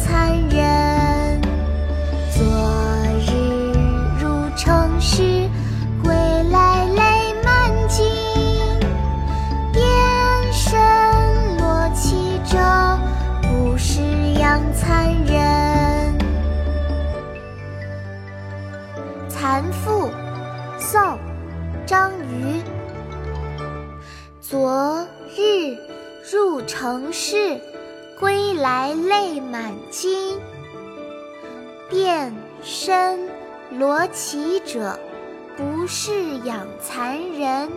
残忍。昨日入城市，归来泪满襟。遍身罗绮者，不是养蚕人。《蚕妇》宋·张俞。昨日入城市。归来泪满襟。遍身罗绮者，不是养蚕人。